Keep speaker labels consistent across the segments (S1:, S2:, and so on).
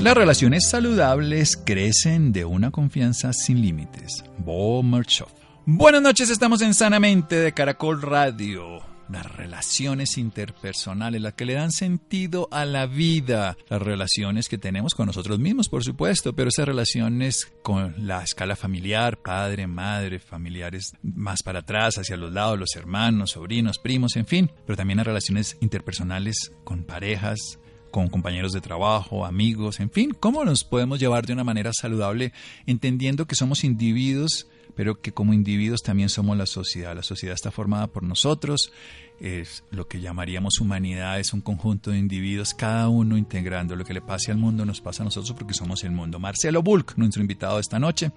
S1: Las relaciones saludables crecen de una confianza sin límites. Bo Merchoff. Buenas noches, estamos en Sanamente de Caracol Radio. Las relaciones interpersonales, las que le dan sentido a la vida. Las relaciones que tenemos con nosotros mismos, por supuesto, pero esas relaciones con la escala familiar, padre, madre, familiares más para atrás, hacia los lados, los hermanos, sobrinos, primos, en fin. Pero también las relaciones interpersonales con parejas, con compañeros de trabajo, amigos, en fin, cómo nos podemos llevar de una manera saludable, entendiendo que somos individuos, pero que como individuos también somos la sociedad. La sociedad está formada por nosotros, es lo que llamaríamos humanidad, es un conjunto de individuos, cada uno integrando. Lo que le pase al mundo nos pasa a nosotros porque somos el mundo. Marcelo Bulk, nuestro invitado esta noche,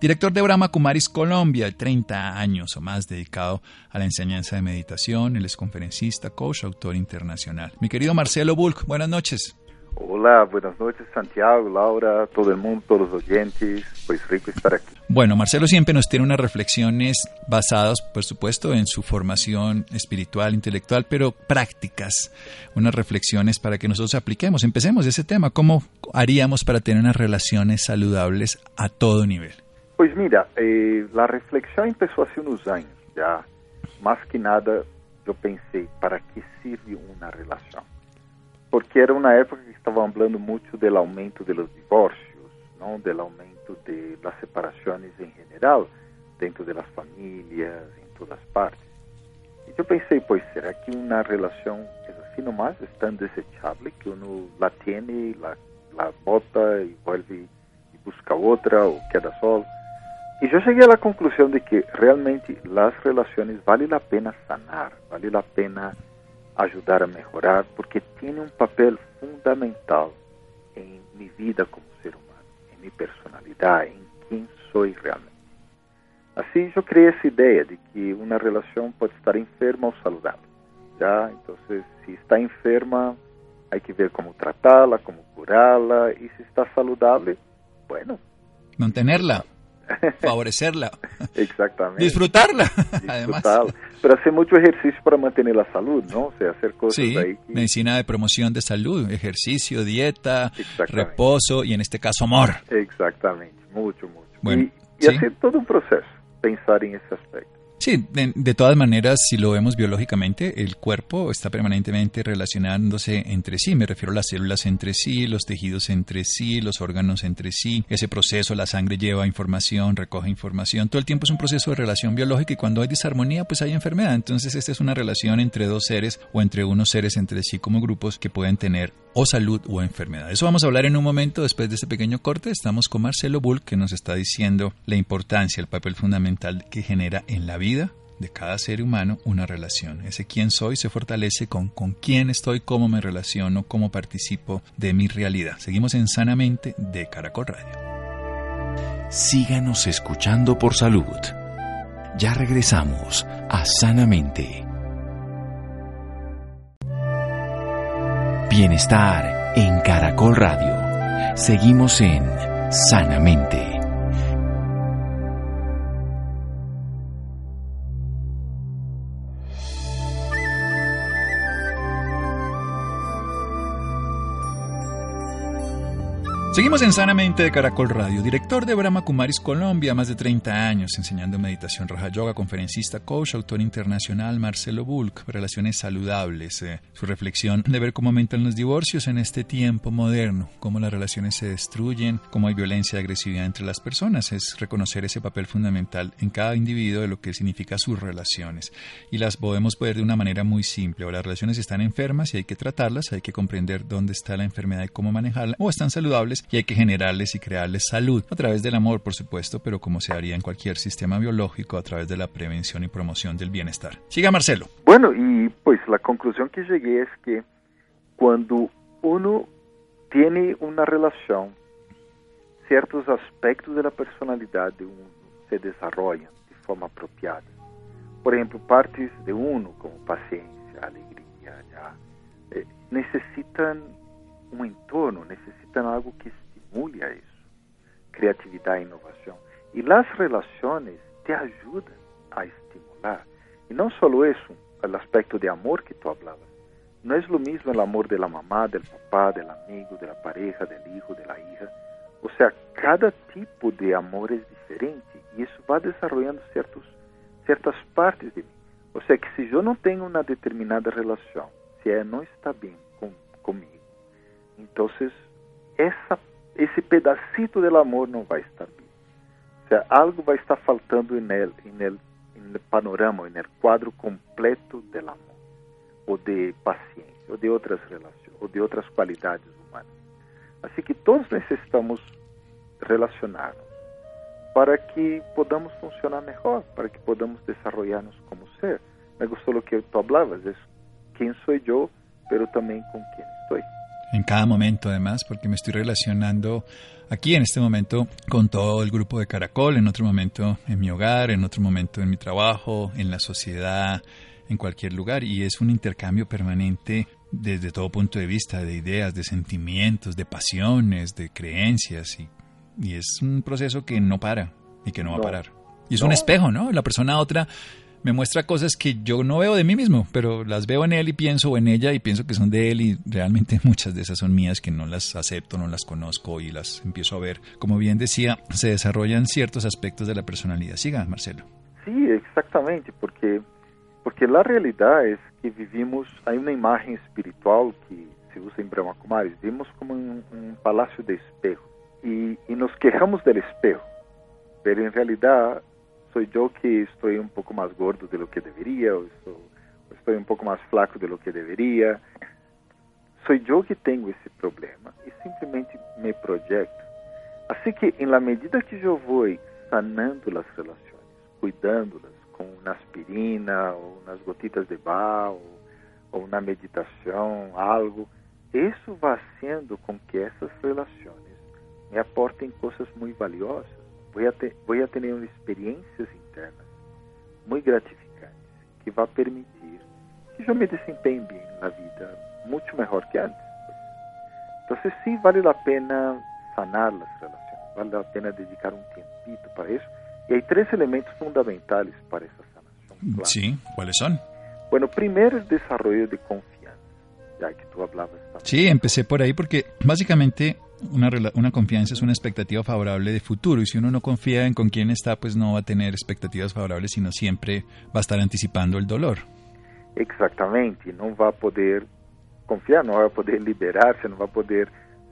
S1: director de Brahma Kumaris Colombia, 30 años o más dedicado a la enseñanza de meditación, él es conferencista, coach, autor internacional. Mi querido Marcelo Bulk, buenas noches.
S2: Hola, buenas noches Santiago, Laura, todo el mundo, todos los oyentes, pues rico estar aquí.
S1: Bueno, Marcelo siempre nos tiene unas reflexiones basadas, por supuesto, en su formación espiritual, intelectual, pero prácticas, unas reflexiones para que nosotros apliquemos. Empecemos ese tema, ¿cómo haríamos para tener unas relaciones saludables a todo nivel?
S2: Pues mira, eh, la reflexión empezó hace unos años, ya más que nada yo pensé, ¿para qué sirve una relación? porque era uma época que estavam falando muito do aumento dos divórcios, não, do aumento de las separações em geral dentro das famílias, em todas partes. E eu pensei, pois será que uma relação é assim nomás, é tão desejável que uno la tiene, la, la bota e vuelve e busca outra ou queda solo? E eu cheguei à conclusão de que realmente as relações vale a pena sanar, vale a pena ajudar a melhorar, porque tem um papel fundamental em minha vida como ser humano, em minha personalidade, em quem sou realmente. Assim, eu criei essa ideia de que uma relação pode estar enferma ou saudável. Já, então, se está enferma, há que ver como tratá-la, como curá-la, e se está saudável, bueno.
S1: Mantenerla. Favorecerla.
S2: Exactamente.
S1: Disfrutarla,
S2: Disfrutarla. además. Pero hacer mucho ejercicio para mantener la salud, ¿no? O sea, hacer cosas
S1: sí,
S2: ahí. Que...
S1: medicina de promoción de salud, ejercicio, dieta, reposo y en este caso amor.
S2: Exactamente, mucho, mucho.
S1: Bueno,
S2: y, y
S1: ¿sí?
S2: hacer todo un proceso, pensar en ese aspecto.
S1: Sí, de, todas maneras, si lo vemos biológicamente, el cuerpo está permanentemente relacionándose entre sí. Me refiero a las células entre sí, los tejidos entre sí, los órganos entre sí. Ese proceso, la sangre lleva información, recoge información. Todo el tiempo es un proceso de relación biológica y cuando hay disarmonía, pues hay enfermedad. Entonces, esta es una relación entre dos seres o entre unos seres entre sí como grupos que pueden tener o salud o enfermedad. Eso vamos a hablar en un momento después de este pequeño corte. Estamos con Marcelo Bull que nos está diciendo la importancia, el papel fundamental que genera en la vida de cada ser humano una relación. Ese quién soy se fortalece con con quién estoy, cómo me relaciono, cómo participo de mi realidad. Seguimos en Sanamente de Caracol Radio.
S3: Síganos escuchando por salud. Ya regresamos a Sanamente. Bienestar en Caracol Radio. Seguimos en Sanamente.
S1: Seguimos en Sanamente de Caracol Radio, director de Brahma Kumaris Colombia, más de 30 años enseñando meditación Raja Yoga, conferencista, coach, autor internacional Marcelo Bulk, relaciones saludables, eh, su reflexión de ver cómo aumentan los divorcios en este tiempo moderno, cómo las relaciones se destruyen, cómo hay violencia y agresividad entre las personas, es reconocer ese papel fundamental en cada individuo de lo que significa sus relaciones. Y las podemos ver de una manera muy simple, o las relaciones están enfermas y hay que tratarlas, hay que comprender dónde está la enfermedad y cómo manejarla, o están saludables y hay que generarles y crearles salud a través del amor, por supuesto, pero como se haría en cualquier sistema biológico a través de la prevención y promoción del bienestar. Siga Marcelo.
S2: Bueno, y pues la conclusión que llegué es que cuando uno tiene una relación certos aspectos da personalidade de um se desenvolvem de forma apropriada. Por exemplo, partes de uno, como paciência, alegria, já, eh, necessitam um entorno, necessitam algo que estimule a isso, criatividade e inovação. E as relações te ajudam a estimular. E não só isso, o aspecto de amor que tu hablabas. Não é o mesmo o amor da mamá, do papá, do amigo, da pareja, do hijo, da hija. Ou seja, cada tipo de amor é diferente e isso vai desenvolvendo certos, certas partes de mim. Ou seja, que se eu não tenho uma determinada relação, se ela não está bem com, comigo, então essa, esse pedacito do amor não vai estar bem. Seja, algo vai estar faltando no panorama, no quadro completo do amor, ou de paciência, ou de outras relações, ou de outras qualidades humanas. Assim que todos necessitamos relacionar-nos para que podamos funcionar melhor, para que podamos desenvolver-nos como ser. Me gostou o que tu hablabas, é quem sou eu, pero também com quem estou.
S1: En cada momento, además, porque me estoy relacionando aquí en este momento con todo el grupo de Caracol, en otro momento en mi hogar, en otro momento en mi trabajo, en la sociedad, en cualquier lugar. Y es un intercambio permanente desde todo punto de vista, de ideas, de sentimientos, de pasiones, de creencias. Y, y es un proceso que no para y que no va a parar. Y es un espejo, ¿no? La persona otra me muestra cosas que yo no veo de mí mismo, pero las veo en él y pienso en ella y pienso que son de él y realmente muchas de esas son mías que no las acepto, no las conozco y las empiezo a ver. Como bien decía, se desarrollan ciertos aspectos de la personalidad. Siga, Marcelo.
S2: Sí, exactamente, porque porque la realidad es que vivimos, hay una imagen espiritual que se usa en Brahma Kumaris, vivimos como un, un palacio de espejo y, y nos quejamos del espejo, pero en realidad soy yo que estoy un poco más gordo de lo que debería, o estoy, un poco más flaco de lo que debería. Soy yo que tengo ese problema y simplemente me proyecto. Así que en la medida que yo voy sanando las relaciones, cuidándolas con una aspirina o unas gotitas de bar o, o una meditación, algo, eso va haciendo con que esas relaciones me aporten cosas muy valiosas voy a, te, voy a tener experiencias internas muy gratificantes que va a permitir que yo me desempeñe bien en la vida mucho mejor que antes. Entonces sí vale la pena sanar las relaciones, vale la pena dedicar un tiempito para eso. Y hay tres elementos fundamentales para esa sanación.
S1: Claro. Sí, ¿cuáles son?
S2: Bueno, primero el desarrollo de confianza, ya que tú hablabas también.
S1: Sí, empecé por ahí porque básicamente una, una, confianza es una expectativa favorable de futuro y si uno no confía en con quién está, pues no va a tener expectativas favorables, sino siempre va a estar anticipando el dolor.
S2: Exactamente, no va a poder confiar, no va a poder liberarse, no va a poder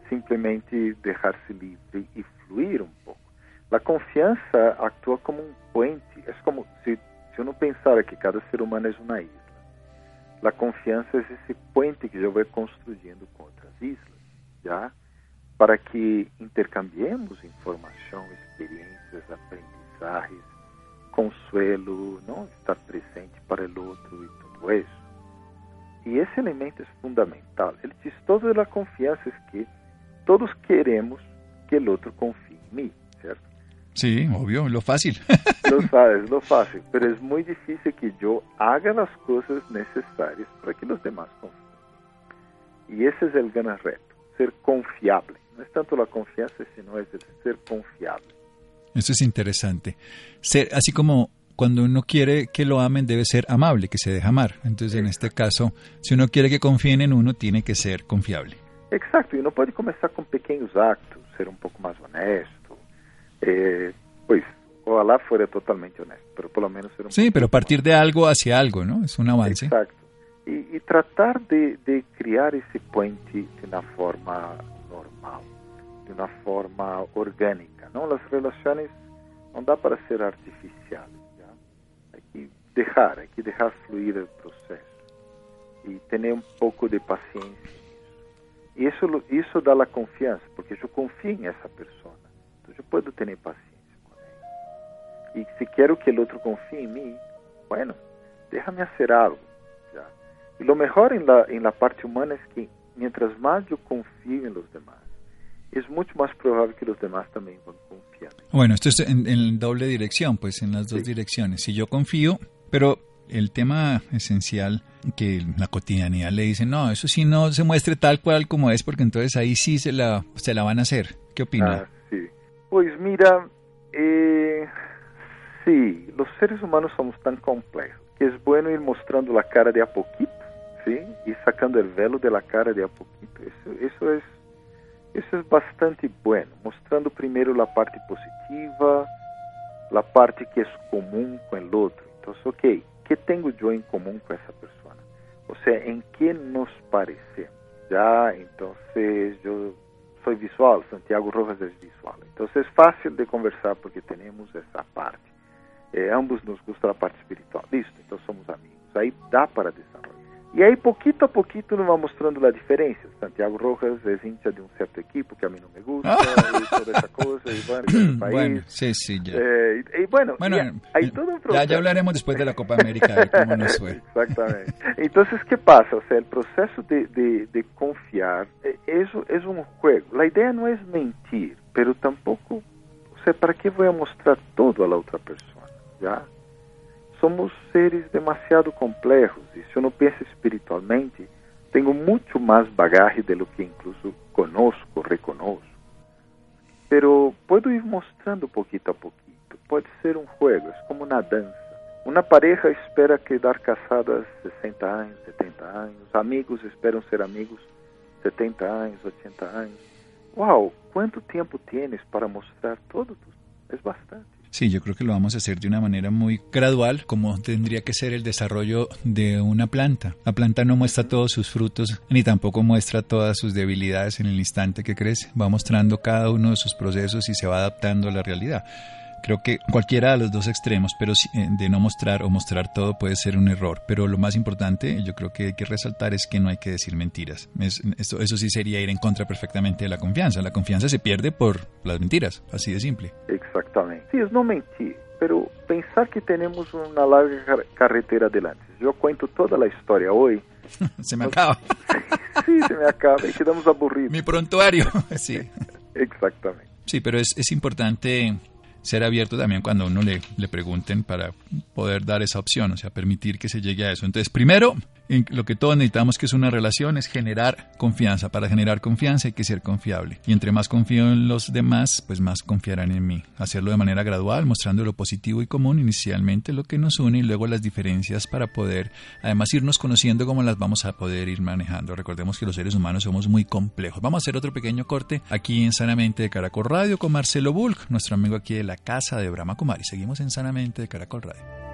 S2: simplemente dejarse libre y fluir un poco. La confianza actúa como un puente, es como si, si uno pensara que cada ser humano es una isla. La confianza es ese puente que yo voy construyendo con otras islas, ¿ya? Para que intercambiemos informação, experiências, aprendizajes, consuelo, não estar presente para o outro e tudo isso. E esse elemento é fundamental. Ele diz toda a confiança é que todos queremos que o outro confie em mim, certo?
S1: Sí, obvio, lo fácil.
S2: lo sabes, lo fácil, pero es muy difícil que yo haga las cosas necesarias para que los demás confíen. Y ese es el gran reto, ser confiable. No es tanto la confianza, sino es el ser confiable.
S1: Eso es interesante. Ser, así como cuando uno quiere que lo amen, debe ser amable, que se deja amar. Entonces, en este caso, si uno quiere que confíen en uno, tiene que ser confiable.
S2: Exacto, y uno puede comenzar con pequeños actos, ser un poco más honesto. Eh, pues, ojalá fuera totalmente honesto, pero por lo menos ser un
S1: Sí, pero partir de algo hacia algo, ¿no? Es un avance.
S2: Exacto. Y, y tratar de, de crear ese puente de una forma normal, de uma forma orgânica. Não, as relações não dá para ser artificiais. Já? Que deixar, hay que deixar fluir o processo e ter um pouco de paciência E isso isso dá a confiança, porque eu confio em essa pessoa, então eu posso ter paciência com ele. E se quero que o outro confie em mim, bueno, déjame hacer algo. Já. E lo melhor em la, la parte humana é que mientras más yo confío en los demás, es mucho más probable que los demás también van a confiar.
S1: Bueno, esto es en, doble dirección, pues en las dos direcciones. Si yo confío, pero el tema esencial que la cotidianidad le dice, no, eso sí no se muestre tal cual como es, porque entonces ahí sí se la, se la van a hacer. ¿Qué opina?
S2: Ah, sí. Pues mira, eh, sí, los seres humanos somos tan complejos que es bueno ir mostrando la cara de a poquito, Y sacando el velo de cara de a poquito. Eso, eso es eso es bastante bueno, mostrando primero la parte positiva, la parte que es común con el otro. Entonces, ok, ¿qué tengo yo en común con esa persona? O sea, ¿en qué nos parecemos? Ya, entonces yo soy visual, Santiago Rojas es visual. Entonces es fácil de conversar porque tenemos esa parte. Eh, ambos nos gusta la parte espiritual. Listo, entonces somos amigos. Ahí da para desarrollar. E aí, pouquito a pouquito, nos vai mostrando a diferença. Santiago Rojas é hincha de um certo equipo que a mim não me gusta, e toda essa coisa, e bueno, el país.
S1: Bueno, sí, sí, ya.
S2: Eh, y, bueno,
S1: bueno
S2: y hay todo un
S1: proceso. Ya, ya hablaremos después de la Copa América de cómo nos fue.
S2: Exactamente. Entonces, ¿qué pasa? O sea, el proceso de, de, de confiar, eso es un juego. La idea no es mentir, pero tampoco, o sea, ¿para qué voy a mostrar todo a la otra persona? ¿Ya? Somos seres demasiado complejos e se eu não penso espiritualmente, tenho muito mais bagagem de lo que incluso conosco, reconozco. Pero puedo ir mostrando poquito a poquito. Pode ser um juego, é como na dança. Uma pareja espera quedar casadas 60 anos, 70 anos. Amigos esperam ser amigos 70 anos, 80 anos. Uau, quanto tempo tienes para mostrar todo? É bastante.
S1: Sí, yo creo que lo vamos a hacer de una manera muy gradual, como tendría que ser el desarrollo de una planta. La planta no muestra todos sus frutos, ni tampoco muestra todas sus debilidades en el instante que crece. Va mostrando cada uno de sus procesos y se va adaptando a la realidad. Creo que cualquiera de los dos extremos, pero eh, de no mostrar o mostrar todo puede ser un error. Pero lo más importante, yo creo que hay que resaltar es que no hay que decir mentiras. eso sí sería ir en contra perfectamente de la confianza. La confianza se pierde por las mentiras, así de simple.
S2: Exactamente. Sí, no mentir, pero pensar que tenemos una larga carretera adelante. Yo cuento toda la historia hoy.
S1: se me acaba.
S2: sí, se me acaba y quedamos aburridos.
S1: Mi prontuario, sí.
S2: Exactamente.
S1: Sí, pero es, es importante ser abierto también cuando uno le, le pregunten para poder dar esa opción, o sea, permitir que se llegue a eso. Entonces, primero, lo que todos necesitamos que es una relación es generar confianza. Para generar confianza hay que ser confiable. Y entre más confío en los demás, pues más confiarán en mí. Hacerlo de manera gradual, mostrando lo positivo y común, inicialmente lo que nos une y luego las diferencias para poder, además, irnos conociendo cómo las vamos a poder ir manejando. Recordemos que los seres humanos somos muy complejos. Vamos a hacer otro pequeño corte aquí en Sanamente de Caracol Radio con Marcelo Bulk, nuestro amigo aquí de la casa de Brahma Kumari. Seguimos en Sanamente de Caracol Radio.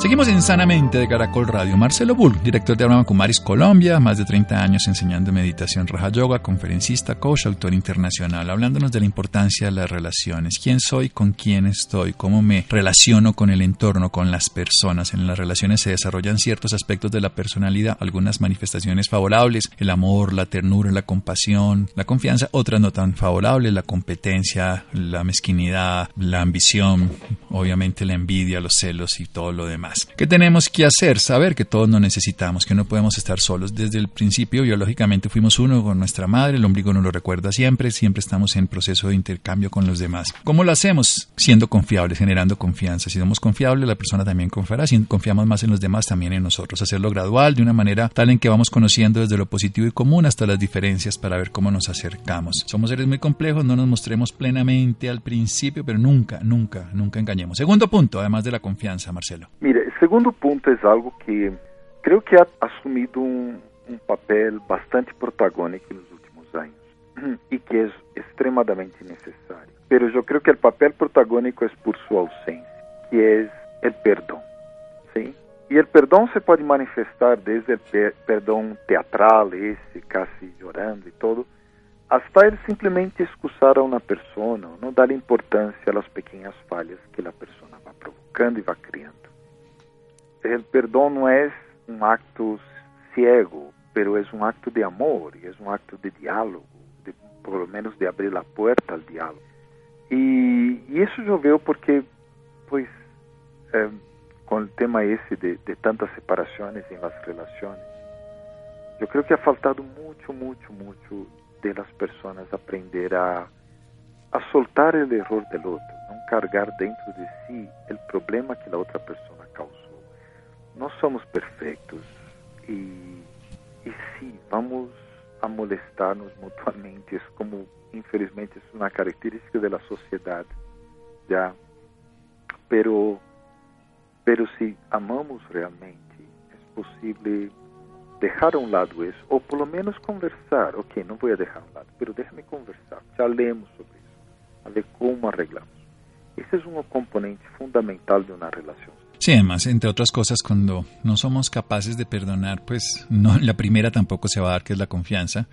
S1: Seguimos en Sanamente de Caracol Radio. Marcelo Bull, director de Brahma Kumaris Colombia, más de 30 años enseñando meditación Raja Yoga, conferencista, coach, autor internacional, hablándonos de la importancia de las relaciones. ¿Quién soy? ¿Con quién estoy? ¿Cómo me relaciono con el entorno, con las personas? En las relaciones se desarrollan ciertos aspectos de la personalidad, algunas manifestaciones favorables, el amor, la ternura, la compasión, la confianza, otras no tan favorables, la competencia, la mezquinidad, la ambición, obviamente la envidia, los celos y todo lo demás. ¿Qué tenemos que hacer? Saber que todos nos necesitamos, que no podemos estar solos. Desde el principio, biológicamente, fuimos uno con nuestra madre, el ombligo nos lo recuerda siempre, siempre estamos en proceso de intercambio con los demás. ¿Cómo lo hacemos? Siendo confiables, generando confianza. Si somos confiables, la persona también confiará. Si confiamos más en los demás, también en nosotros. Hacerlo gradual, de una manera tal en que vamos conociendo desde lo positivo y común hasta las diferencias para ver cómo nos acercamos. Somos seres muy complejos, no nos mostremos plenamente al principio, pero nunca, nunca, nunca engañemos. Segundo punto, además de la confianza, Marcelo.
S2: Mire, segundo ponto é algo que creio que ha assumido um, um papel bastante protagônico nos últimos anos e que é extremamente necessário. Mas eu creio que o papel protagônico é por sua ausência, que é o perdão. Sim? E o perdão se pode manifestar desde o perdão teatral, esse, quase chorando e todo, hasta el simplemente excusar a una persona, no darle importancia a las pequeñas fallas que la persona va provocando y va creando. El perdón no es un acto ciego, pero es un acto de amor y es un acto de diálogo, de, por lo menos de abrir la puerta al diálogo. Y, y eso yo veo porque, pues, eh, con el tema ese de, de tantas separaciones en las relaciones, yo creo que ha faltado mucho, mucho, mucho de las personas aprender a, a soltar el error del otro, no cargar dentro de sí el problema que la otra persona causó. No somos perfectos y, y sí, vamos a molestarnos mutuamente, es como, infelizmente, es una característica de la sociedad, ya, pero, pero si amamos realmente, es posible dejar a un lado eso, o por lo menos conversar, ok, no voy a dejar a un lado, pero déjame conversar, ya leemos sobre eso, a ver cómo arreglamos. Ese es un componente fundamental de una relación.
S1: Sí, además, entre otras cosas, cuando no somos capaces de perdonar, pues no, la primera tampoco se va a dar, que es la confianza.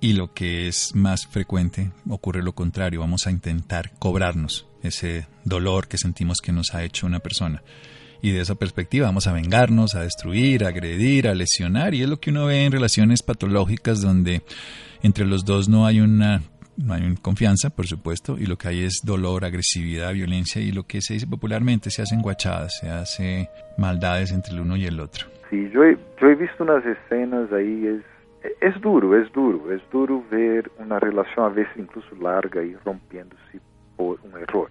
S1: Y lo que es más frecuente, ocurre lo contrario, vamos a intentar cobrarnos ese dolor que sentimos que nos ha hecho una persona y de esa perspectiva vamos a vengarnos, a destruir, a agredir, a lesionar y es lo que uno ve en relaciones patológicas donde entre los dos no hay una no hay confianza, por supuesto, y lo que hay es dolor, agresividad, violencia y lo que se dice popularmente se hacen guachadas, se hace maldades entre el uno y el otro.
S2: Sí, yo he, yo he visto unas escenas ahí, es, es duro, es duro, es duro ver una relación a veces incluso larga y rompiéndose por un error.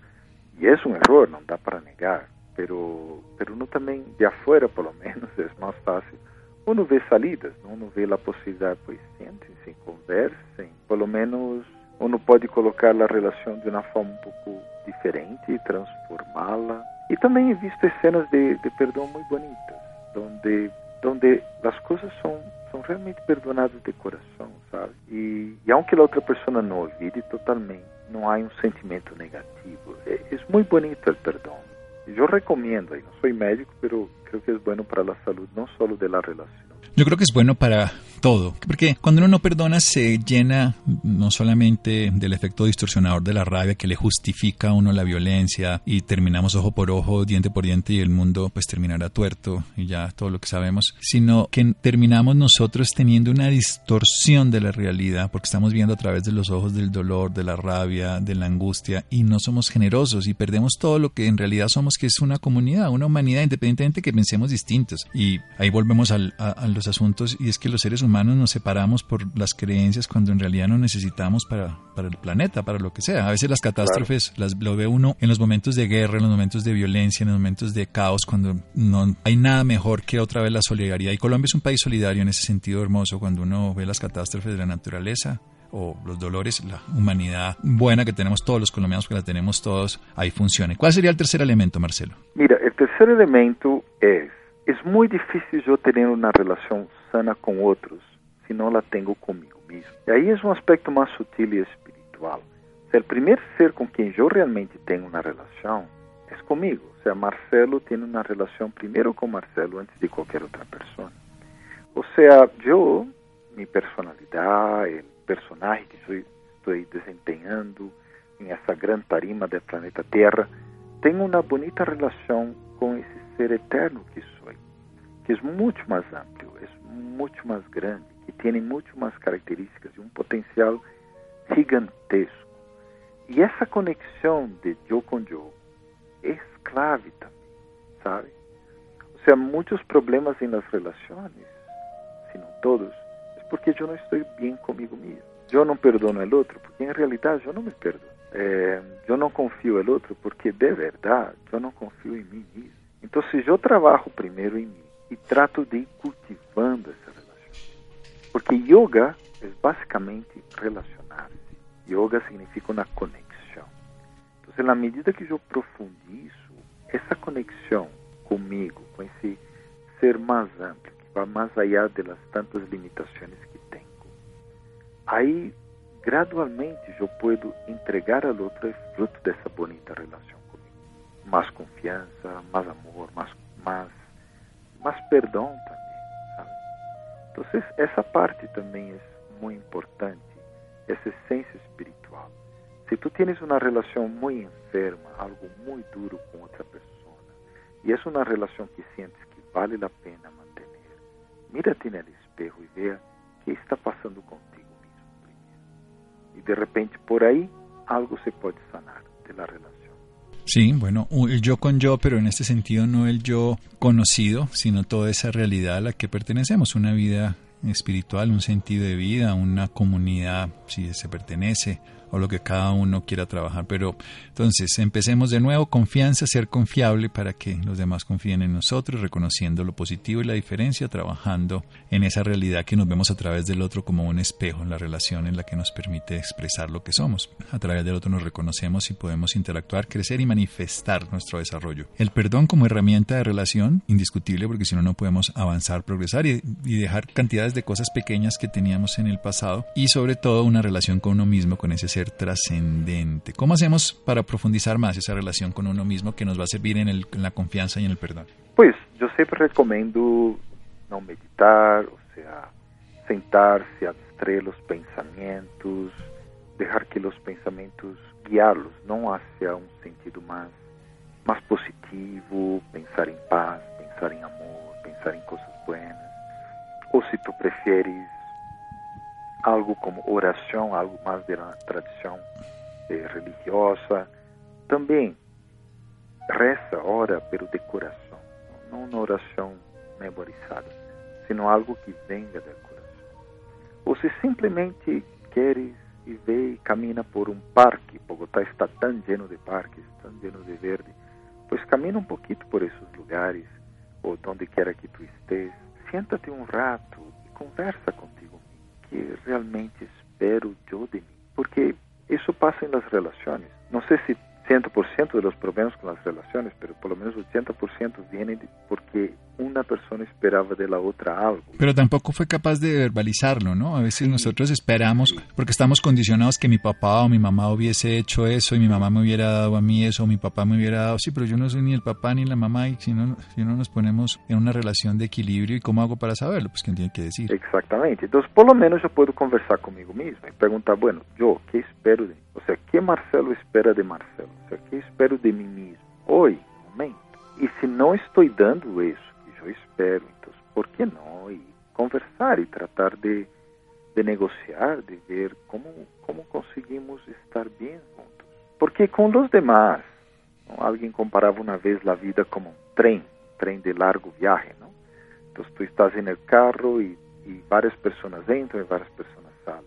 S2: Y es un error, no da para negar pero, pero uno también de afuera, por lo menos, es más fácil. Uno ve salidas, ¿no? uno ve la posibilidad, pues siéntense, conversen, por lo menos uno puede colocar la relación de una forma un poco diferente, transformarla. Y también he visto escenas de, de perdón muy bonitas, donde, donde las cosas son, son realmente perdonadas de corazón, ¿sabes? Y, y aunque la otra persona no olvide totalmente, no hay un sentimiento negativo. Es, es muy bonito el perdón. Yo recomiendo, y no soy médico, pero creo que es bueno para la salud, no solo de la relación.
S1: Yo creo que es bueno para todo, porque cuando uno no perdona se llena no solamente del efecto distorsionador de la rabia que le justifica a uno la violencia y terminamos ojo por ojo, diente por diente y el mundo pues terminará tuerto y ya todo lo que sabemos, sino que terminamos nosotros teniendo una distorsión de la realidad porque estamos viendo a través de los ojos del dolor, de la rabia, de la angustia y no somos generosos y perdemos todo lo que en realidad somos que es una comunidad, una humanidad independientemente que pensemos distintos. Y ahí volvemos al, a, a los asuntos y es que los seres humanos nos separamos por las creencias cuando en realidad no necesitamos para, para el planeta, para lo que sea. A veces las catástrofes las, lo ve uno en los momentos de guerra, en los momentos de violencia, en los momentos de caos, cuando no hay nada mejor que otra vez la solidaridad. Y Colombia es un país solidario en ese sentido hermoso cuando uno ve las catástrofes de la naturaleza o los dolores, la humanidad buena que tenemos todos los colombianos, que la tenemos todos, ahí funcione. ¿Cuál sería el tercer elemento, Marcelo?
S2: Mira, el tercer elemento es es muy difícil yo tener una relación sana con otros si no la tengo conmigo mismo. Y ahí es un aspecto más sutil y espiritual. O sea, el primer ser con quien yo realmente tengo una relación es conmigo. O sea, Marcelo tiene una relación primero con Marcelo antes de cualquier otra persona. O sea, yo, mi personalidad, el personaje que soy, estoy desempeñando en esa gran tarima del planeta Tierra, tengo una bonita relación con ese ser eterno que soy, que es mucho más amplio, es mucho más grande, que tiene mucho más características y un potencial gigantesco. Y esa conexión de yo con yo es clave también, ¿sabe? O sea, muchos problemas en las relaciones, si no todos, es porque yo no estoy bien conmigo mismo. Yo no perdono al otro, porque en realidad yo no me perdono. Eh, yo no confío otro, porque de verdad yo no confío en mí mismo. Entonces yo trabajo primero en mí y trato de ir cultivando esa relación. Porque yoga es básicamente relacionarse. Yoga significa una conexión. Entonces, en la medida que yo profundizo esa conexión conmigo, con ese ser más amplio, que va más allá de las tantas limitaciones que tengo, ahí gradualmente yo puedo entregar al otro el fruto de esa bonita relación conmigo. Más confianza, más amor, más, más, más perdón también. ¿sabe? Entonces, esa parte también es muy importante essa essência espiritual. Se tu tienes uma relação muito enferma, algo muito duro com outra pessoa, e é uma relação que sientes que vale a pena manter, mírate no espejo e vea o que está passando contigo mesmo. E de repente por aí algo se pode sanar de la relação.
S1: Sí, bueno, el yo con yo, pero en este sentido no el yo conocido, sino toda esa realidad a la que pertenecemos, una vida espiritual, un sentido de vida, una comunidad, si se pertenece, o lo que cada uno quiera trabajar. Pero entonces empecemos de nuevo, confianza, ser confiable para que los demás confíen en nosotros, reconociendo lo positivo y la diferencia, trabajando en esa realidad que nos vemos a través del otro como un espejo, en la relación en la que nos permite expresar lo que somos. A través del otro nos reconocemos y podemos interactuar, crecer y manifestar nuestro desarrollo. El perdón como herramienta de relación, indiscutible, porque si no, no podemos avanzar, progresar y, y dejar cantidades de cosas pequeñas que teníamos en el pasado y sobre todo una relación con uno mismo, con ese ser trascendente. ¿Cómo hacemos para profundizar más esa relación con uno mismo que nos va a servir en la confianza y en el perdón?
S2: Pues yo siempre recomiendo no meditar, o sea, sentarse, abstraer los pensamientos, dejar que los pensamientos guiarlos, no hacia un sentido más, más positivo, pensar en paz, pensar en amor, pensar en cosas buenas. O si tú prefieres algo como oração, algo mais da tradição eh, religiosa. Também reza, ora, pelo de coração, não uma oração memorizada, sino algo que venga do coração. Ou se simplesmente queres e vê e camina por um parque, Bogotá está tão lleno de parques, tão lleno de verde, pois camina um pouquinho por esses lugares, ou onde quer que tu estés, siéntate um rato e conversa contigo que realmente espero yo de mí. Porque eso pasa en las relaciones. No sé si 100% de los problemas con las relaciones, pero por lo menos 80% vienen de porque una persona esperaba de la otra algo.
S1: Pero tampoco fue capaz de verbalizarlo, ¿no? A veces nosotros esperamos, porque estamos condicionados que mi papá o mi mamá hubiese hecho eso y mi mamá me hubiera dado a mí eso o mi papá me hubiera dado, sí, pero yo no soy ni el papá ni la mamá y si no, si no nos ponemos en una relación de equilibrio, ¿y cómo hago para saberlo? Pues quién tiene que decir.
S2: Exactamente. Entonces, por lo menos yo puedo conversar conmigo mismo y preguntar, bueno, yo, ¿qué espero de O sea, ¿qué Marcelo espera de Marcelo? O sea, ¿qué espero de mí mismo? Hoy, momento. Y si no estoy dando eso, eu espero. Então, por que não? E conversar e tratar de, de negociar, de ver como, como conseguimos estar bem juntos. Porque com os demais, alguém comparava uma vez a vida como um trem, trem de largo viagem, não? Então, tu estás no carro e, e várias pessoas entram e várias pessoas saem,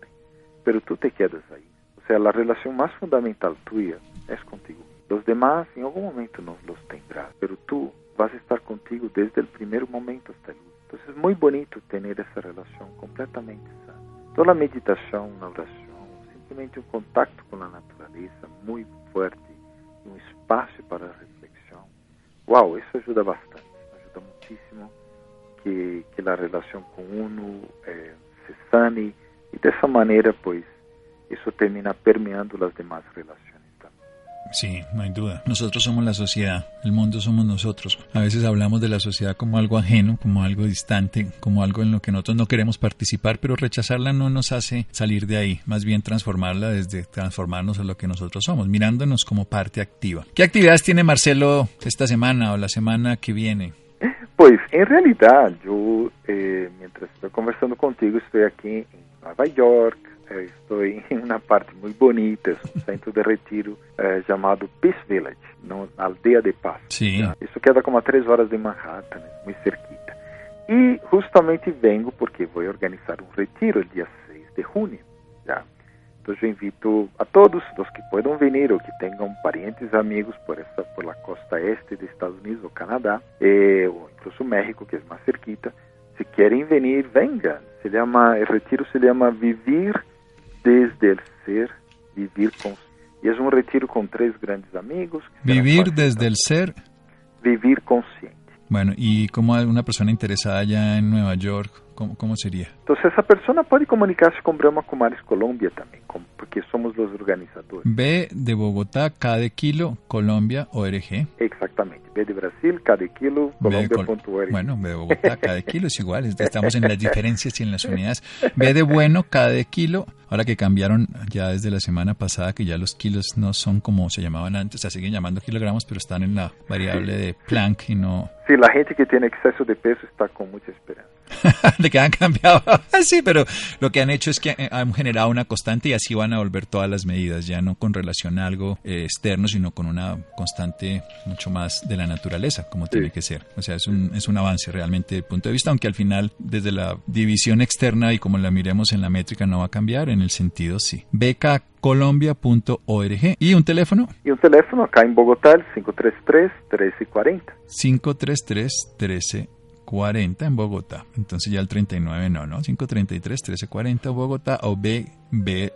S2: pero tu te quedas aí. Ou seja, a relação mais fundamental tua é contigo. Os demais, em algum momento, não los tendrás, pero tu vas a estar contigo desde el primer momento hasta el último. Entonces es muy bonito tener esa relación completamente sana. Toda la meditación, una oración, simplemente un contacto con la naturaleza muy fuerte un espacio para reflexión. Wow, eso ayuda bastante, ayuda muchísimo que, que la relación con uno eh, se sane y de esa manera pues eso termina permeando las demás relaciones.
S1: Sí, no hay duda. Nosotros somos la sociedad, el mundo somos nosotros. A veces hablamos de la sociedad como algo ajeno, como algo distante, como algo en lo que nosotros no queremos participar, pero rechazarla no nos hace salir de ahí, más bien transformarla desde transformarnos a lo que nosotros somos, mirándonos como parte activa. ¿Qué actividades tiene Marcelo esta semana o la semana que viene?
S2: Pues en realidad yo, eh, mientras estoy conversando contigo, estoy aquí en Nueva York, estou em uma parte muito bonita, um centro de retiro eh, chamado Peace Village, na aldeia de paz.
S1: Sim.
S2: Isso queda como a três horas de Manhattan, muito cerquita. E justamente vengo porque vou organizar um retiro dia 6 de junho. Já. Então eu invito a todos os que possam vir ou que tenham parentes amigos por essa por la costa este de Estados Unidos ou Canadá, eh, ou incluso México, que é mais cerquita, se querem vir, vengan. Se chama, o retiro se chama Vivir desde el ser, vivir con... Y es un retiro con tres grandes amigos.
S1: Vivir desde el ser.
S2: Vivir consciente.
S1: Bueno, ¿y como una persona interesada allá en Nueva York, cómo, cómo sería?
S2: Entonces esa persona puede comunicarse con Brahma Kumaris Colombia también, porque somos los organizadores.
S1: B de Bogotá, K de Kilo, Colombia, ORG.
S2: Exactamente, B de Brasil, cada kilo,
S1: Colombia.org. Bueno, de Bogotá, cada kilo es igual, estamos en las diferencias y en las unidades. B de bueno, cada kilo, ahora que cambiaron ya desde la semana pasada, que ya los kilos no son como se llamaban antes, se siguen llamando kilogramos, pero están en la variable de Planck y no...
S2: Sí, la gente que tiene exceso de peso está con mucha esperanza.
S1: de que han cambiado. sí, pero lo que han hecho es que eh, han generado una constante y así van a volver todas las medidas, ya no con relación a algo eh, externo, sino con una constante mucho más de la naturaleza, como tiene que ser. O sea, es un, es un avance realmente de punto de vista, aunque al final, desde la división externa y como la miremos en la métrica, no va a cambiar, en el sentido sí. becacolombia.org. ¿Y un teléfono?
S2: Y un teléfono acá en Bogotá, el 533-1340.
S1: 533-1340. 40 en Bogotá. Entonces ya el 39 no, ¿no? 533 1340 Bogotá o B, B,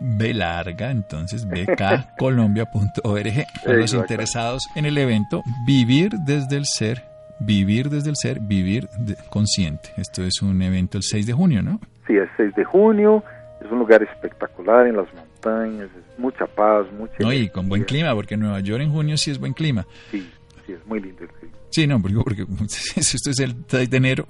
S1: B larga, entonces bkcolombia.org. Para los interesados en el evento, vivir desde el ser, vivir desde el ser, vivir consciente. Esto es un evento el 6 de junio, ¿no?
S2: Sí, el 6 de junio. Es un lugar espectacular en las montañas, es mucha paz, mucha...
S1: No, y con buen clima, porque en Nueva York en junio sí es buen clima.
S2: Sí, sí, es muy lindo el clima.
S1: Sí, no, porque, porque esto es el 6 de enero,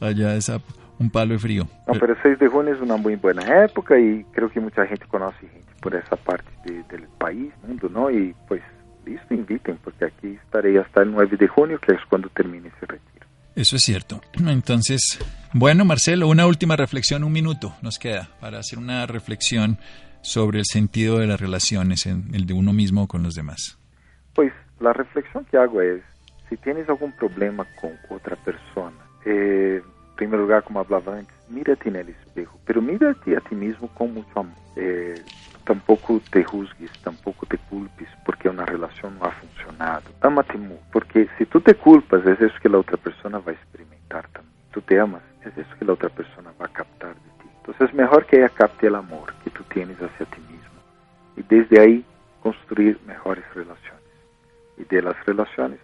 S1: allá es un palo de frío.
S2: No, pero el 6 de junio es una muy buena época y creo que mucha gente conoce gente por esa parte del país, mundo, ¿no? Y pues, listo, inviten, porque aquí estaré hasta el 9 de junio, que es cuando termine ese retiro.
S1: Eso es cierto. Entonces, bueno, Marcelo, una última reflexión, un minuto nos queda para hacer una reflexión sobre el sentido de las relaciones, en el de uno mismo con los demás.
S2: Pues la reflexión que hago es, si tienes algún problema con otra persona, eh, en primer lugar, como hablaba antes, mírate en el espejo, pero mírate a ti mismo con mucho amor. Eh, tampoco te juzgues, tampoco te culpes porque una relación no ha funcionado. Amate mucho, porque si tú te culpas, es eso que la otra persona va a experimentar también. Tú te amas, es eso que la otra persona va a captar de ti. Entonces es mejor que ella capte el amor que tú tienes hacia ti mismo y desde ahí construir mejores relaciones. Y de las relaciones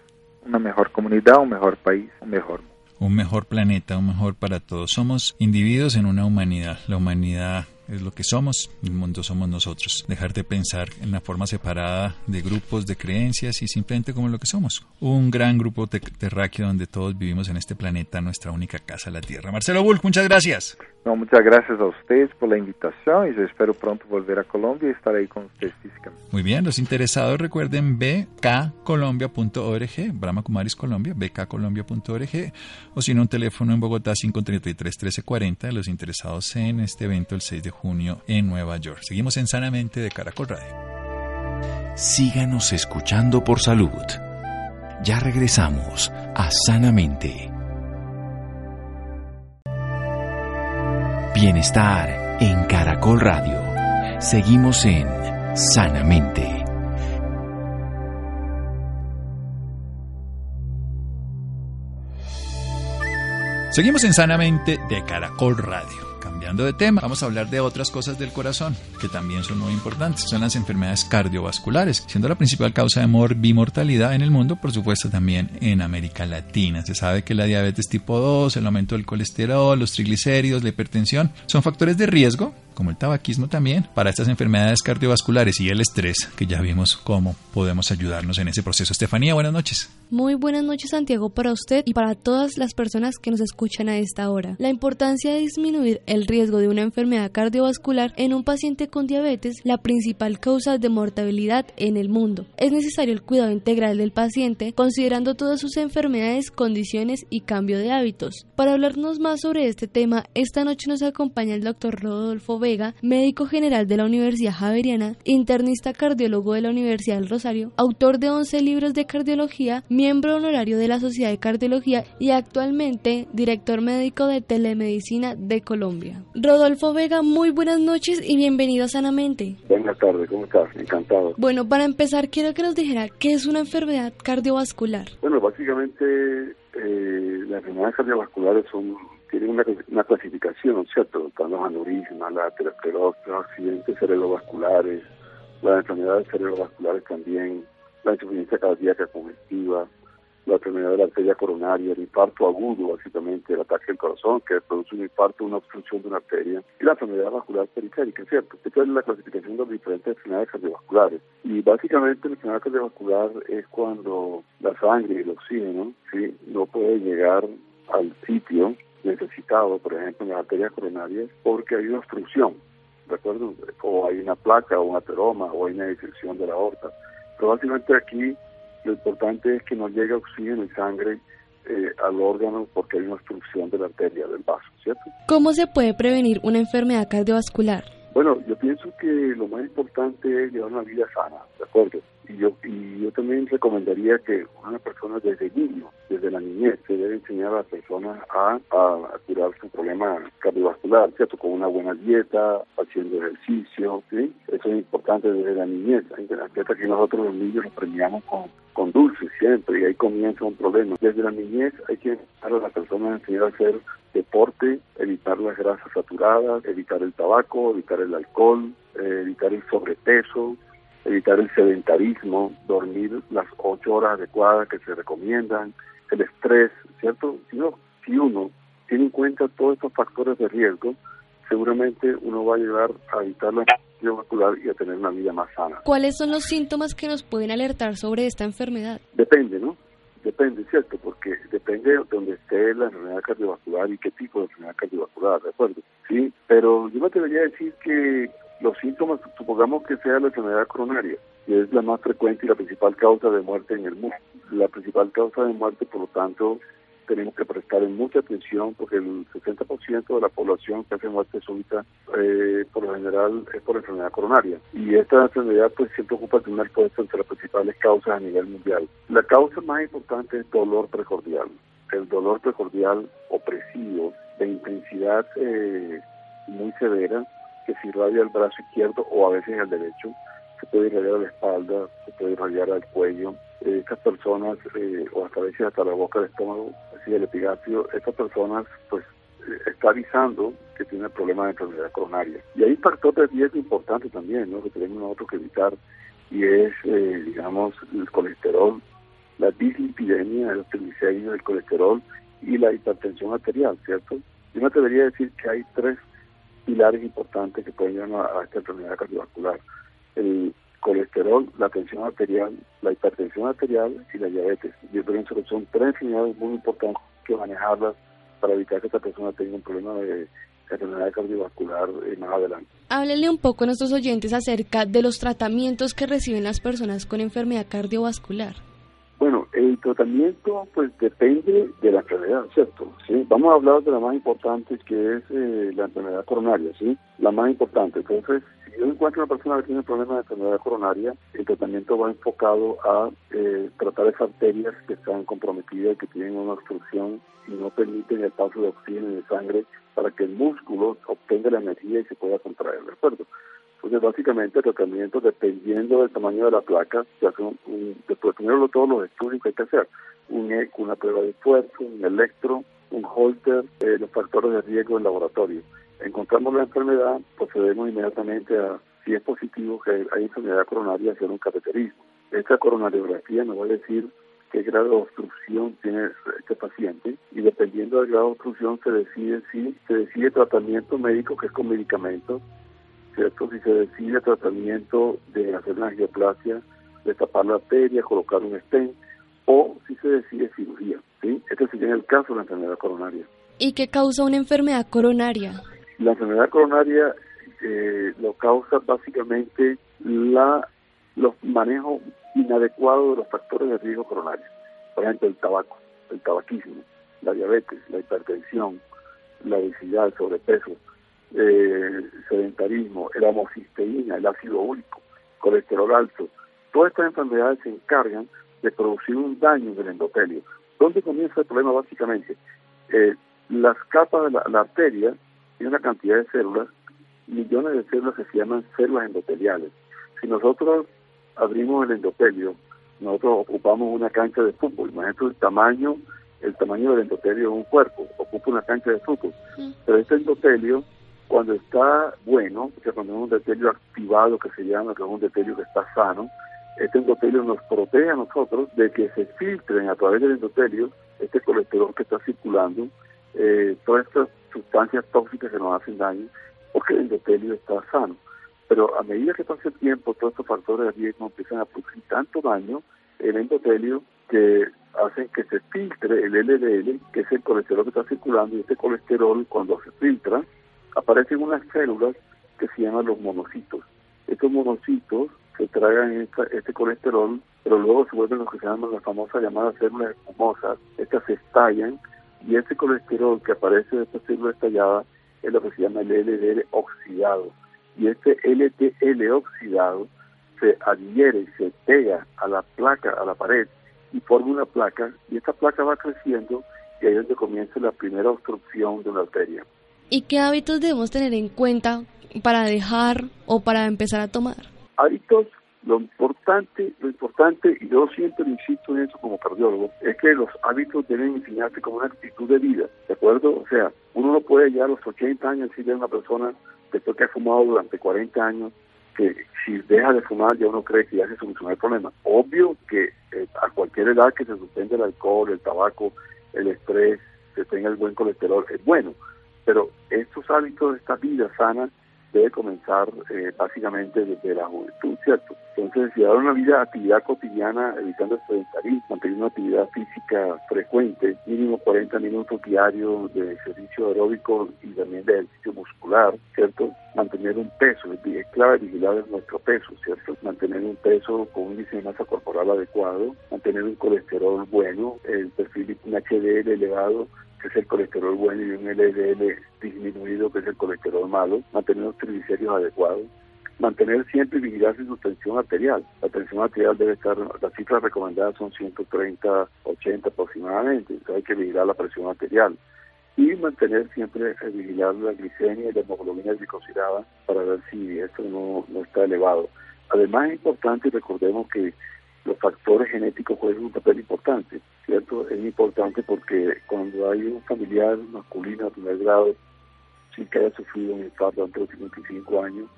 S2: una mejor comunidad, un mejor país, un mejor mundo.
S1: Un mejor planeta, un mejor para todos. Somos individuos en una humanidad. La humanidad es lo que somos, el mundo somos nosotros. Dejar de pensar en la forma separada de grupos, de creencias y simplemente como lo que somos. Un gran grupo terráqueo donde todos vivimos en este planeta, nuestra única casa, la Tierra. Marcelo Bull, muchas gracias.
S2: No, muchas gracias a ustedes por la invitación y yo espero pronto volver a Colombia y estar ahí con ustedes físicamente.
S1: Muy bien, los interesados recuerden bkcolombia.org, Brahma Kumaris Colombia, bkcolombia.org o si no un teléfono en Bogotá 533 1340, los interesados en este evento el 6 de junio en Nueva York. Seguimos en Sanamente de Caracol Radio.
S3: Síganos escuchando por salud. Ya regresamos a Sanamente. Bienestar en Caracol Radio. Seguimos en Sanamente.
S1: Seguimos en Sanamente de Caracol Radio cambiando de tema, vamos a hablar de otras cosas del corazón que también son muy importantes. Son las enfermedades cardiovasculares, siendo la principal causa de mortalidad en el mundo, por supuesto también en América Latina. Se sabe que la diabetes tipo 2, el aumento del colesterol, los triglicéridos, la hipertensión son factores de riesgo como el tabaquismo también, para estas enfermedades cardiovasculares y el estrés, que ya vimos cómo podemos ayudarnos en ese proceso. Estefanía, buenas noches.
S4: Muy buenas noches, Santiago, para usted y para todas las personas que nos escuchan a esta hora. La importancia de disminuir el riesgo de una enfermedad cardiovascular en un paciente con diabetes, la principal causa de mortalidad en el mundo. Es necesario el cuidado integral del paciente, considerando todas sus enfermedades, condiciones y cambio de hábitos. Para hablarnos más sobre este tema, esta noche nos acompaña el doctor Rodolfo B médico general de la Universidad Javeriana, internista cardiólogo de la Universidad del Rosario, autor de 11 libros de cardiología, miembro honorario de la Sociedad de Cardiología y actualmente director médico de Telemedicina de Colombia. Rodolfo Vega, muy buenas noches y bienvenido a Sanamente.
S5: Buenas tardes, ¿cómo estás? Encantado.
S4: Bueno, para empezar quiero que nos dijera qué es una enfermedad cardiovascular.
S5: Bueno, básicamente eh, las enfermedades cardiovasculares son tienen una, una clasificación, ¿cierto? Están los aneurismas, la aterosclerosis, los accidentes cerebrovasculares, las enfermedades cerebrovasculares también, la insuficiencia cardíaca congestiva, la enfermedad de la arteria coronaria, el infarto agudo, básicamente el ataque al corazón, que produce un infarto, una obstrucción de una arteria, y la enfermedad vascular periférica, ¿cierto? Esta es la clasificación de las diferentes enfermedades cardiovasculares. Y básicamente la enfermedad cardiovascular es cuando la sangre y el oxígeno ¿sí? no puede llegar al sitio necesitado, por ejemplo, en las arterias coronarias, porque hay una obstrucción, ¿de acuerdo? O hay una placa, o un ateroma, o hay una disección de la aorta. Pero básicamente aquí lo importante es que no llegue oxígeno y sangre eh, al órgano porque hay una obstrucción de la arteria del vaso, ¿cierto?
S4: ¿Cómo se puede prevenir una enfermedad cardiovascular?
S5: Bueno, yo pienso que lo más importante es llevar una vida sana, ¿de acuerdo? Y yo, y yo también recomendaría que una persona desde niño, desde la niñez, se debe enseñar a las personas a, a, curar su problema cardiovascular, ¿cierto? Con una buena dieta, haciendo ejercicio, ¿sí? Eso es importante desde la niñez. Hasta que nosotros los niños nos premiamos con, con dulces siempre y ahí comienza un problema. Desde la niñez hay que enseñar a las personas a enseñar a hacer deporte, evitar las grasas saturadas, evitar el tabaco, evitar el alcohol, eh, evitar el sobrepeso, evitar el sedentarismo, dormir las ocho horas adecuadas que se recomiendan, el estrés, ¿cierto? Si, no, si uno tiene en cuenta todos estos factores de riesgo, seguramente uno va a llegar a evitar la enfermedad vascular y a tener una vida más sana.
S4: ¿Cuáles son los síntomas que nos pueden alertar sobre esta enfermedad?
S5: Depende, ¿no? Depende, ¿cierto? Porque depende de donde esté la enfermedad cardiovascular y qué tipo de enfermedad cardiovascular, ¿de acuerdo? Sí, pero yo me atrevería a decir que los síntomas, supongamos que sea la enfermedad coronaria, que es la más frecuente y la principal causa de muerte en el mundo. La principal causa de muerte, por lo tanto, tenemos que prestar mucha atención porque el 60% de la población que hace muerte súbita, eh, por lo general, es por enfermedad coronaria. Y esta enfermedad, pues, siempre ocupa el primer puesto entre las principales causas a nivel mundial. La causa más importante es dolor precordial. El dolor precordial opresivo, de intensidad eh, muy severa, que se irradia el brazo izquierdo o a veces el derecho, se puede irradiar a la espalda, se puede irradiar al cuello. Eh, estas personas, eh, o hasta a veces hasta la boca del estómago, así el epigastrio, estas personas pues eh, está avisando que tiene problemas de enfermedad coronaria. Y hay un factor de riesgo importante también, ¿no? que tenemos nosotros que evitar, y es, digamos, el colesterol, la dislipidemia, los triglicéridos, el colesterol y la hipertensión arterial, ¿cierto? Yo me atrevería a decir que hay tres pilares importantes que pueden llevar a, esta enfermedad cardiovascular. El colesterol, la tensión arterial, la hipertensión arterial y la diabetes. Yo pienso que son tres enfermedades muy importantes que manejarlas para evitar que esta persona tenga un problema de enfermedad cardiovascular eh, más adelante.
S4: Háblele un poco a nuestros oyentes acerca de los tratamientos que reciben las personas con enfermedad cardiovascular.
S5: El tratamiento pues depende de la enfermedad, ¿cierto? ¿Sí? Vamos a hablar de la más importante que es eh, la enfermedad coronaria, ¿sí? La más importante. Entonces, si yo encuentro una persona que tiene problemas de enfermedad coronaria, el tratamiento va enfocado a eh, tratar esas arterias que están comprometidas, que tienen una obstrucción y no permiten el paso de oxígeno y de sangre para que el músculo obtenga la energía y se pueda contraer, ¿de acuerdo? Entonces, básicamente, el tratamiento, dependiendo del tamaño de la placa, se hace un, después primero todos los estudios que hay que hacer, un eco, una prueba de esfuerzo, un electro, un holter, eh, los factores de riesgo del laboratorio. Encontramos la enfermedad, procedemos inmediatamente a, si es positivo que hay enfermedad coronaria, hacer un cateterismo. Esta coronariografía nos va a decir qué grado de obstrucción tiene este paciente y dependiendo del grado de obstrucción se decide si se decide tratamiento médico que es con medicamentos ¿cierto? Si se decide tratamiento de hacer una angioplasia, de tapar la arteria, colocar un stent, o si se decide cirugía, ¿sí? Este sería el caso de la enfermedad coronaria.
S4: ¿Y qué causa una enfermedad coronaria?
S5: La enfermedad coronaria eh, lo causa básicamente la los manejos inadecuados de los factores de riesgo coronario. Por ejemplo, el tabaco, el tabaquismo, la diabetes, la hipertensión, la obesidad, el sobrepeso, eh, sedentarismo, el homocisteína, el ácido úrico, colesterol alto. Todas estas enfermedades se encargan de producir un daño del endotelio. ¿Dónde comienza el problema básicamente? Eh, las capas de la, arteria tienen una cantidad de células, millones de células que se llaman células endoteliales. Si nosotros abrimos el endotelio, nosotros ocupamos una cancha de fútbol. Imagínate el tamaño, el tamaño del endotelio de un cuerpo, ocupa una cancha de fútbol. Pero este endotelio cuando está bueno, que cuando es un endotelio activado, que se llama, que es un endotelio que está sano, este endotelio nos protege a nosotros de que se filtren a través del endotelio este colesterol que está circulando, eh, todas estas sustancias tóxicas que nos hacen daño, porque el endotelio está sano. Pero a medida que pasa el tiempo, todos estos factores de riesgo empiezan a producir tanto daño el endotelio que hacen que se filtre el LDL, que es el colesterol que está circulando, y este colesterol cuando se filtra, aparecen unas células que se llaman los monocitos. Estos monocitos se tragan este colesterol, pero luego se vuelven lo que se llaman las famosas llamadas células espumosas, estas se estallan, y ese colesterol que aparece de esta célula estallada es lo que se llama el LDL oxidado. Y este LDL oxidado se adhiere se pega a la placa, a la pared, y forma una placa, y esta placa va creciendo, y ahí es donde comienza la primera obstrucción de una arteria.
S4: ¿Y qué hábitos debemos tener en cuenta para dejar o para empezar a tomar?
S5: Hábitos, lo importante, lo importante, y yo siempre insisto en eso como cardiólogo, es que los hábitos deben enseñarse como una actitud de vida, ¿de acuerdo? O sea, uno no puede ya a los 80 años decirle a una persona, después que ha fumado durante 40 años, que si deja de fumar ya uno cree que ya se solucionó el problema. Obvio que eh, a cualquier edad que se suspende el alcohol, el tabaco, el estrés, se tenga el buen colesterol, es bueno. Pero estos hábitos, esta vida sana, debe comenzar eh, básicamente desde la juventud, ¿cierto? Entonces, llevar una vida, actividad cotidiana, evitando el sedentarismo, manteniendo una actividad física frecuente, mínimo 40 minutos diarios de ejercicio aeróbico y también de ejercicio muscular, ¿cierto? Mantener un peso, es clave vigilar nuestro peso, ¿cierto? Mantener un peso con un índice de masa corporal adecuado, mantener un colesterol bueno, el perfil un HDL elevado, que es el colesterol bueno, y un LDL disminuido, que es el colesterol malo, mantener los triglicéridos adecuados, mantener siempre vigilancia su tensión arterial. La tensión arterial debe estar, las cifras recomendadas son 130, 80 aproximadamente, entonces hay que vigilar la presión arterial. Y mantener siempre, eh, vigilar la glicemia y la hemoglobina glicosilada para ver si esto no, no está elevado. Además es importante, recordemos que los factores genéticos juegan un papel importante, ¿cierto? Es importante porque cuando hay un familiar masculino a primer grado, sin que haya sufrido un infarto antes de los 55 años,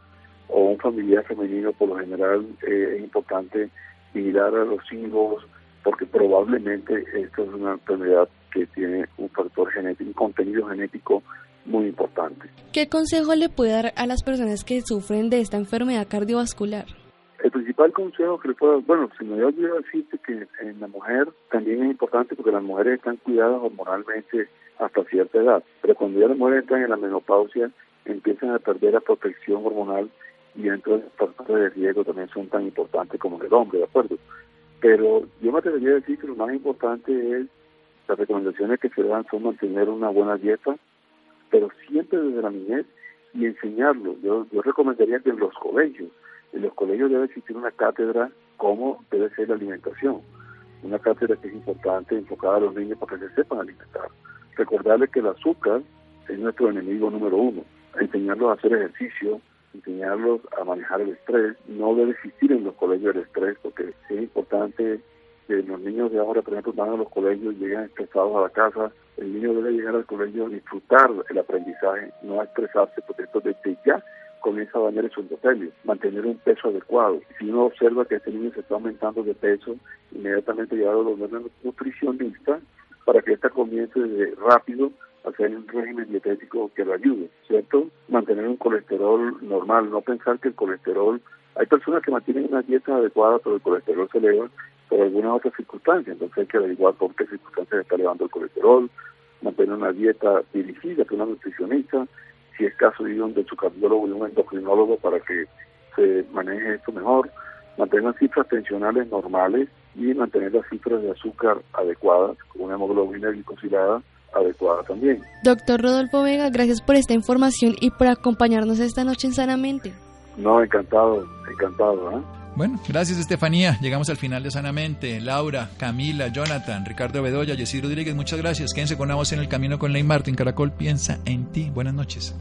S5: o un familiar femenino, por lo general eh, es importante mirar a los hijos, porque probablemente esto es una enfermedad que tiene un factor genético, un contenido genético muy importante.
S4: ¿Qué consejo le puede dar a las personas que sufren de esta enfermedad cardiovascular?
S5: El principal consejo que le puedo bueno, si me olvidado decirte que en la mujer también es importante porque las mujeres están cuidadas hormonalmente hasta cierta edad, pero cuando ya las mujeres entran en la menopausia empiezan a perder la protección hormonal y entonces los factores de riesgo también son tan importantes como el hombre, ¿de acuerdo? Pero yo me atrevería a decir que lo más importante es las recomendaciones que se dan son mantener una buena dieta, pero siempre desde la niñez y enseñarlo. Yo, yo recomendaría que en los colegios en los colegios debe existir una cátedra cómo debe ser la alimentación. Una cátedra que es importante, enfocada a los niños para que se sepan alimentar. Recordarles que el azúcar es nuestro enemigo número uno. Enseñarlos a hacer ejercicio, enseñarlos a manejar el estrés. No debe existir en los colegios el estrés porque es importante que los niños de ahora, por ejemplo, van a los colegios y llegan estresados a la casa. El niño debe llegar al colegio a disfrutar el aprendizaje, no estresarse, porque esto desde ya comienza a dañar su endotelio, mantener un peso adecuado. Si uno observa que este niño se está aumentando de peso, inmediatamente llevarlo a los nutricionistas para que ésta comience de rápido a hacer un régimen dietético que lo ayude, ¿cierto? Mantener un colesterol normal, no pensar que el colesterol... Hay personas que mantienen una dieta adecuada, pero el colesterol se eleva por alguna otra circunstancia, entonces hay que averiguar por qué circunstancias está elevando el colesterol, mantener una dieta dirigida por una nutricionista, si es caso de un de su cardiólogo y un endocrinólogo para que se maneje esto mejor, mantener cifras tensionales normales y mantener las cifras de azúcar adecuadas, con una hemoglobina glicosilada adecuada también.
S4: Doctor Rodolfo Vega, gracias por esta información y por acompañarnos esta noche en Sanamente.
S5: No, encantado, encantado. ¿eh?
S1: Bueno, gracias Estefanía. Llegamos al final de Sanamente. Laura, Camila, Jonathan, Ricardo Bedoya, Jessy Rodríguez, muchas gracias. Quédense con una voz en el camino con Ley Martin. Caracol piensa en ti. Buenas noches.